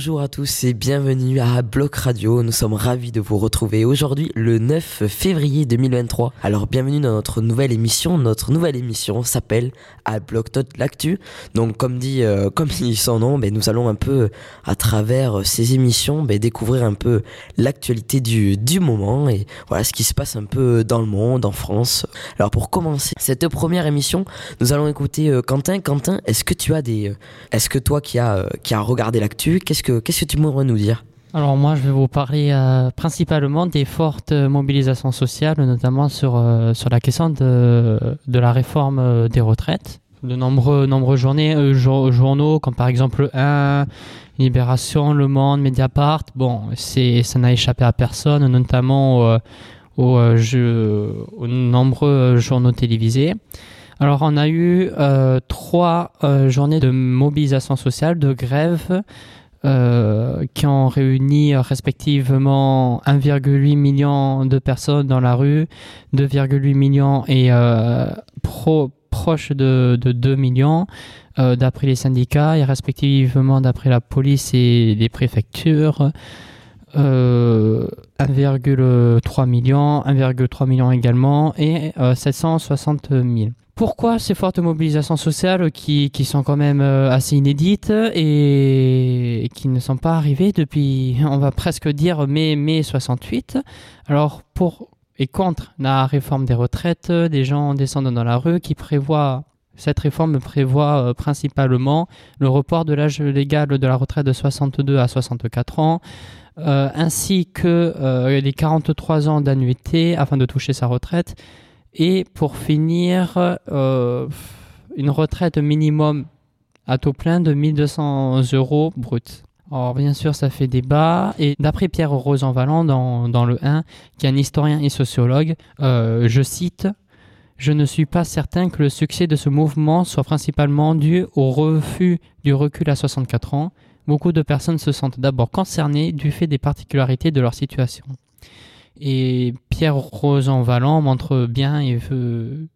Bonjour à tous et bienvenue à Bloc Radio. Nous sommes ravis de vous retrouver aujourd'hui le 9 février 2023. Alors bienvenue dans notre nouvelle émission. Notre nouvelle émission s'appelle à Bloc Tot l'actu. Donc comme dit euh, comme son nom, ben, nous allons un peu à travers ces émissions ben, découvrir un peu l'actualité du, du moment et voilà ce qui se passe un peu dans le monde, en France. Alors pour commencer cette première émission, nous allons écouter euh, Quentin. Quentin, est-ce que tu as des euh, est-ce que toi qui as qui a regardé l'actu qu'est-ce que, qu'est-ce que tu pourrais nous dire? Alors moi, je vais vous parler euh, principalement des fortes mobilisations sociales, notamment sur, euh, sur la question de, de la réforme euh, des retraites. De nombreux, nombreux journées, journaux, comme par exemple un Libération, Le Monde, Mediapart. Bon, ça n'a échappé à personne, notamment aux, aux nombreux journaux télévisés. Alors on a eu trois journées de mobilisation sociale, de grève, euh, qui ont réuni respectivement 1,8 million de personnes dans la rue, 2,8 millions et euh, pro, proche de, de 2 millions euh, d'après les syndicats et respectivement d'après la police et les préfectures. 1,3 million, 1,3 million également et 760 000 pourquoi ces fortes mobilisations sociales qui, qui sont quand même euh, assez inédites et, qui ne sont pas arrivées depuis, on va presque dire, mai, mai 68 Alors, pour et contre la réforme des retraites, des gens descendent dans la rue qui prévoit cette réforme prévoit euh, principalement le report de l'âge légal de la retraite de 62 à 64 ans, euh, ainsi que les 43 ans d'annuité afin de toucher sa retraite, et pour finir, euh, une retraite minimum à taux plein de 1200 euros brut. Alors bien sûr, ça fait débat. Et d'après Pierre Rosanvalland dans, dans le 1, qui est un historien et sociologue, euh, je cite je ne suis pas certain que le succès de ce mouvement soit principalement dû au refus du recul à 64 ans. Beaucoup de personnes se sentent d'abord concernées du fait des particularités de leur situation. Et Pierre Rosan Valland montre bien et veut,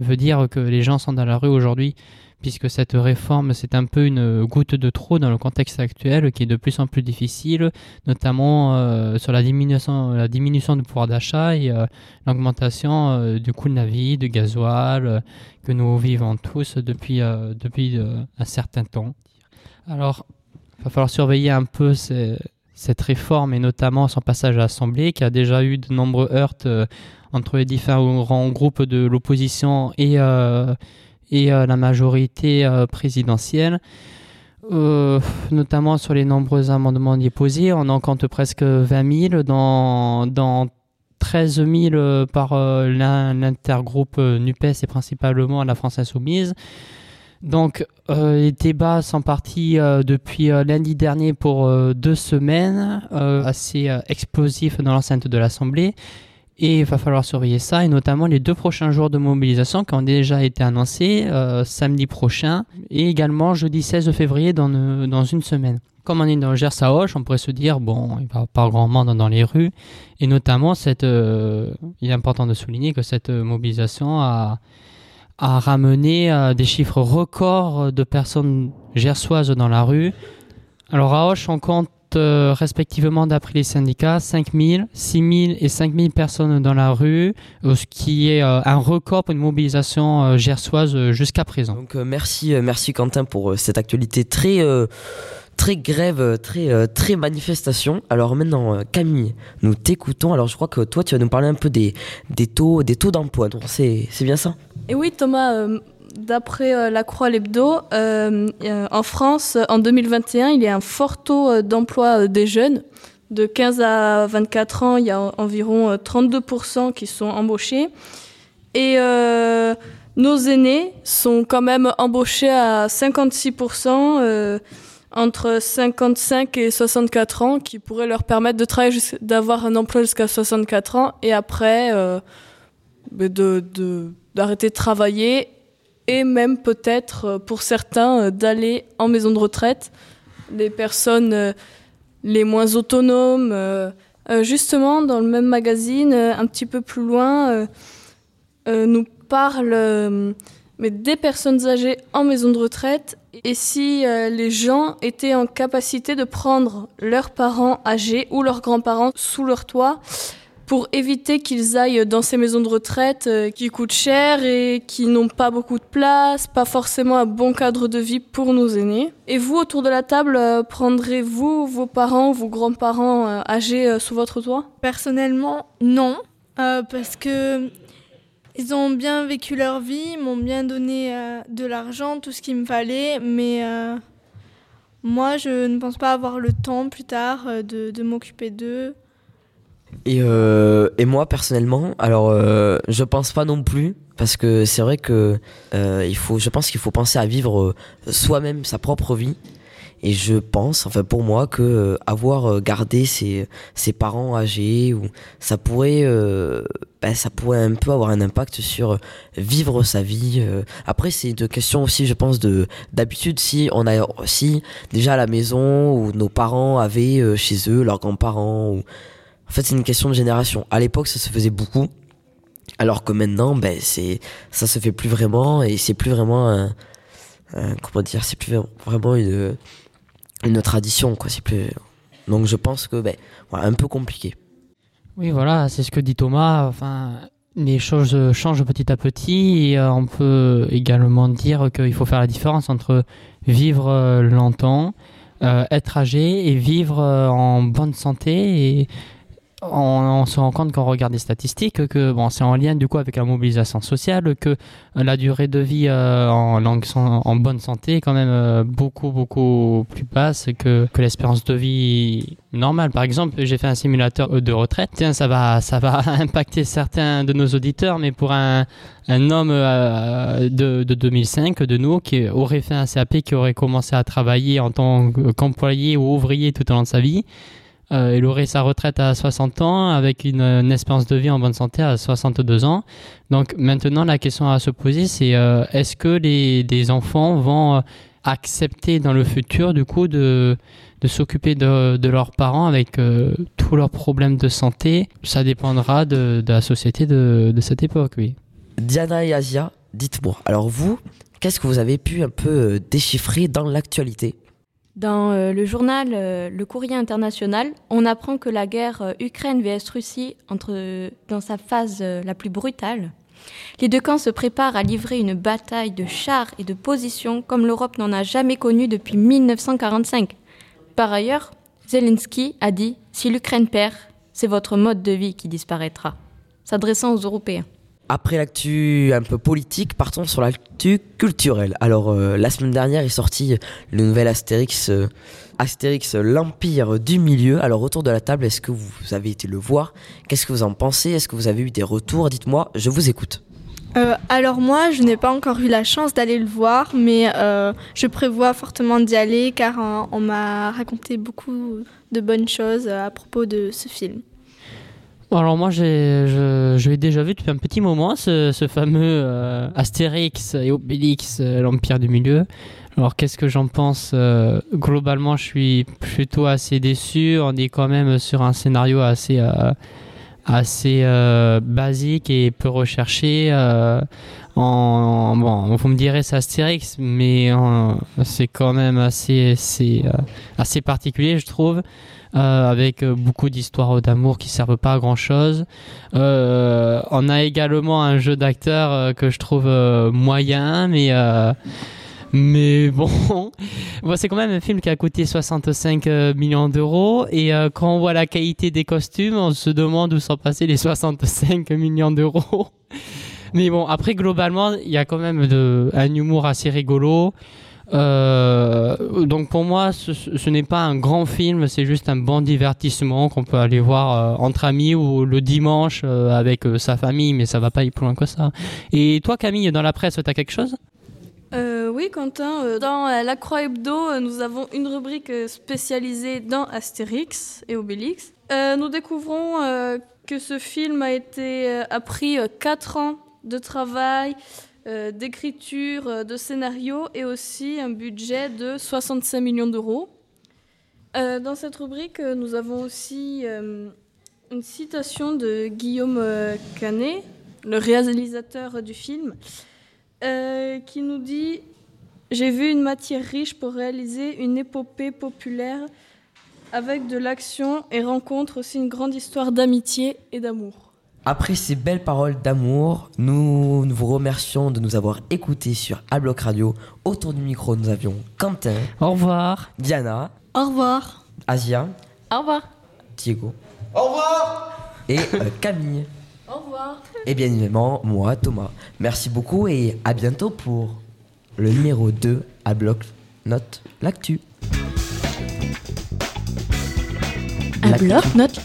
veut dire que les gens sont dans la rue aujourd'hui, puisque cette réforme, c'est un peu une goutte de trop dans le contexte actuel qui est de plus en plus difficile, notamment euh, sur la diminution, la diminution du pouvoir d'achat et euh, l'augmentation euh, du coût de la vie, du gasoil, que nous vivons tous depuis, depuis un certain temps. Alors, il va falloir surveiller un peu cette réforme et notamment son passage à l'Assemblée qui a déjà eu de nombreux heurts entre les différents groupes de l'opposition et, et euh, la majorité présidentielle. notamment sur les nombreux amendements déposés, on en compte presque 20 000, dans, dans 13 000 par l'intergroupe NUPES et principalement la France Insoumise. Donc, euh, les débats sont partis euh, depuis euh, lundi dernier pour deux semaines, assez explosifs dans l'enceinte de l'Assemblée. Et il va falloir surveiller ça, et notamment les deux prochains jours de mobilisation qui ont déjà été annoncés, samedi prochain, et également jeudi 16 février dans, dans une semaine. Comme on est dans Gers à Hoche, on pourrait se dire, bon, il va pas grand monde dans les rues, et notamment, cette, il est important de souligner que cette mobilisation a ramené euh, des chiffres records de personnes gersoises dans la rue. Alors à Hoche, on compte euh, respectivement d'après les syndicats 5 000, 6 000 et 5 000 personnes dans la rue, euh, ce qui est un record pour une mobilisation gersoise jusqu'à présent. Donc merci, merci Quentin pour cette actualité très très grève, très très manifestation. Alors maintenant, Camille, nous t'écoutons. Alors je crois que toi, tu vas nous parler un peu des, des taux des taux d'emploi. C'est c'est bien ça? Et oui, Thomas, euh, d'après euh, la Croix Lebdo, euh, en France, en 2021, il y a un fort taux d'emploi des jeunes. De 15 à 24 ans, il y a environ 32% qui sont embauchés. Et nos aînés sont quand même embauchés à 56%. entre 55 et 64 ans qui pourraient leur permettre de travailler d'avoir un emploi jusqu'à 64 ans et après de d'arrêter de travailler et même peut-être euh, pour certains euh, d'aller en maison de retraite. Les personnes euh, les moins autonomes, justement dans le même magazine, un petit peu plus loin, nous parle mais des personnes âgées en maison de retraite Et si les gens étaient en capacité de prendre leurs parents âgés ou leurs grands-parents sous leur toit pour éviter qu'ils aillent dans ces maisons de retraite euh, qui coûtent cher et qui n'ont pas beaucoup de place, pas forcément un bon cadre de vie pour nos aînés. Et vous, autour de la table, euh, prendrez-vous vos parents, vos grands-parents euh, âgés sous votre toit? Personnellement, non, parce que ils ont bien vécu leur vie, m'ont bien donné de l'argent, tout ce qu'il me fallait, mais moi, je ne pense pas avoir le temps plus tard de, de m'occuper d'eux. Et, euh, et moi personnellement, alors euh, je pense pas non plus parce que c'est vrai que euh, il faut, je pense qu'il faut penser à vivre euh, soi-même sa propre vie. Et je pense, enfin pour moi, que avoir gardé ses, ses parents âgés ou ça pourrait, ben, ça pourrait un peu avoir un impact sur vivre sa vie. Après c'est une question aussi, je pense, de d'habitude. Si on a, si déjà à la maison où nos parents avaient chez eux leurs grands-parents ou en fait, c'est une question de génération. À l'époque, ça se faisait beaucoup, alors que maintenant, ben, c'est, ça se fait plus vraiment et c'est plus vraiment comment dire, c'est plus vraiment une, une tradition, quoi. C'est plus, donc je pense que, ben, un peu compliqué. Oui, voilà, c'est ce que dit Thomas. Enfin, les choses changent petit à petit et euh, on peut également dire qu'il faut faire la différence entre vivre euh, longtemps, euh, être âgé et vivre en bonne santé et on, se rend compte quand on regarde les statistiques que bon, c'est en lien du coup avec la mobilisation sociale, que la durée de vie euh, en, en, bonne santé est quand même euh, beaucoup beaucoup plus basse que, que l'espérance de vie normale. Par exemple, j'ai fait un simulateur de retraite. Tiens, ça va ça va impacter certains de nos auditeurs, mais pour un, un homme euh, de, de 2005 de nous qui aurait fait un CAP, qui aurait commencé à travailler en tant qu'employé ou ouvrier tout au long de sa vie euh, il aurait sa retraite à 60 ans avec une, espérance de vie en bonne santé à 62 ans. Donc maintenant, la question à se poser, c'est euh, est-ce que les, enfants vont euh, accepter dans le futur, du coup, de, de s'occuper de, de, leurs parents avec tous leurs problèmes de santé? Ça dépendra de, de la société de, cette époque, oui. Diana et Asia, dites-moi, alors vous, qu'est-ce que vous avez pu un peu déchiffrer dans l'actualité? Dans euh, le journal euh, Le Courrier international, on apprend que la guerre euh, Ukraine vs Russie entre dans sa phase la plus brutale. Les deux camps se préparent à livrer une bataille de chars et de positions comme l'Europe n'en a jamais connue depuis 1945. Par ailleurs, Zelensky a dit si l'Ukraine perd, c'est votre mode de vie qui disparaîtra, s'adressant aux Européens. Après l'actu un peu politique, partons sur l'actu culturelle. Alors, euh, la semaine dernière est sorti le nouvel Astérix, euh, Astérix l'Empire du Milieu. Alors, autour de la table, est-ce que vous avez été le voir? Qu'est-ce que vous en pensez? Est-ce que vous avez eu des retours? Dites-moi, je vous écoute. Euh, alors moi, je n'ai pas encore eu la chance d'aller le voir, mais je prévois fortement d'y aller car on m'a raconté beaucoup de bonnes choses à propos de ce film. Alors moi, je, je l'ai déjà vu depuis un petit moment, ce, ce fameux euh, Astérix et Obélix, euh, l'Empire du Milieu. Alors qu'est-ce que j'en pense euh, Globalement, je suis plutôt assez déçu. On est quand même sur un scénario assez, assez basique et peu recherché. Bon, vous me direz c'est Astérix, mais c'est quand même assez, assez, assez particulier, je trouve. Euh, avec euh, beaucoup d'histoires d'amour qui servent pas à grand chose. Euh, on a également un jeu d'acteur que je trouve moyen, mais mais bon, c'est quand même un film qui a coûté 65 millions d'euros et quand on voit la qualité des costumes, on se demande où sont passés les 65 millions d'euros. Mais bon, après globalement, il y a quand même de, un humour assez rigolo. Euh, donc pour moi, ce, n'est pas un grand film, c'est juste un bon divertissement qu'on peut aller voir euh, entre amis ou le dimanche euh, avec sa famille, mais ça va pas y plus loin que ça. Et toi, Camille, dans la presse, tu as quelque chose? Oui, Quentin, dans La Croix Hebdo, nous avons une rubrique spécialisée dans Astérix et Obélix. nous découvrons que ce film a, été, a pris 4 ans de travail, euh, d'écriture, euh, de scénario et aussi un budget de 65 millions d'euros. Euh, dans cette rubrique, nous avons aussi une citation de Guillaume Canet, le réalisateur du film, qui nous dit J'ai vu une matière riche pour réaliser une épopée populaire avec de l'action et rencontre aussi une grande histoire d'amitié et d'amour. Après ces belles paroles d'amour, nous, nous vous remercions de nous avoir écoutés sur Abloc Radio. Autour du micro, nous avions Quentin, Au revoir. Diana, Au revoir. Asia, Au revoir. Diego. Au revoir Et euh, Camille. Au revoir. Et bien évidemment, moi, Thomas. Merci beaucoup et à bientôt pour le numéro 2 à bloc note l'actu. L'actu. bloc note